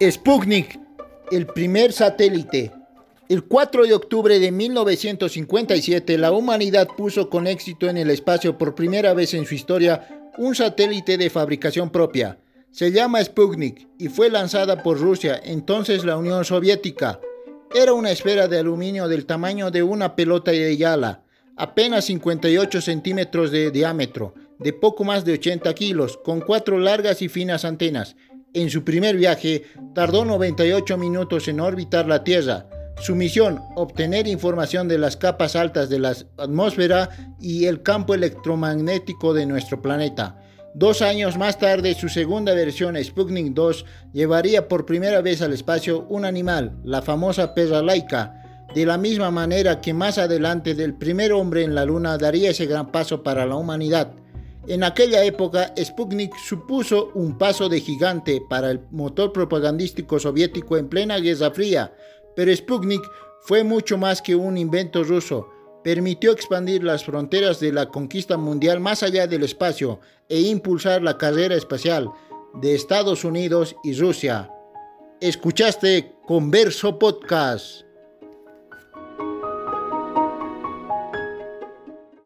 Sputnik, el primer satélite. El 4 de octubre de 1957, la humanidad puso con éxito en el espacio por primera vez en su historia un satélite de fabricación propia. Se llama Sputnik y fue lanzada por Rusia, entonces la Unión Soviética. Era una esfera de aluminio del tamaño de una pelota de yala, apenas 58 centímetros de diámetro, de poco más de 80 kilos, con cuatro largas y finas antenas en su primer viaje, tardó 98 minutos en orbitar la Tierra. Su misión, obtener información de las capas altas de la atmósfera y el campo electromagnético de nuestro planeta. Dos años más tarde, su segunda versión, Sputnik 2, llevaría por primera vez al espacio un animal, la famosa perra laica, de la misma manera que más adelante del primer hombre en la Luna daría ese gran paso para la humanidad. En aquella época, Sputnik supuso un paso de gigante para el motor propagandístico soviético en plena Guerra Fría, pero Sputnik fue mucho más que un invento ruso. Permitió expandir las fronteras de la conquista mundial más allá del espacio e impulsar la carrera espacial de Estados Unidos y Rusia. Escuchaste Converso Podcast.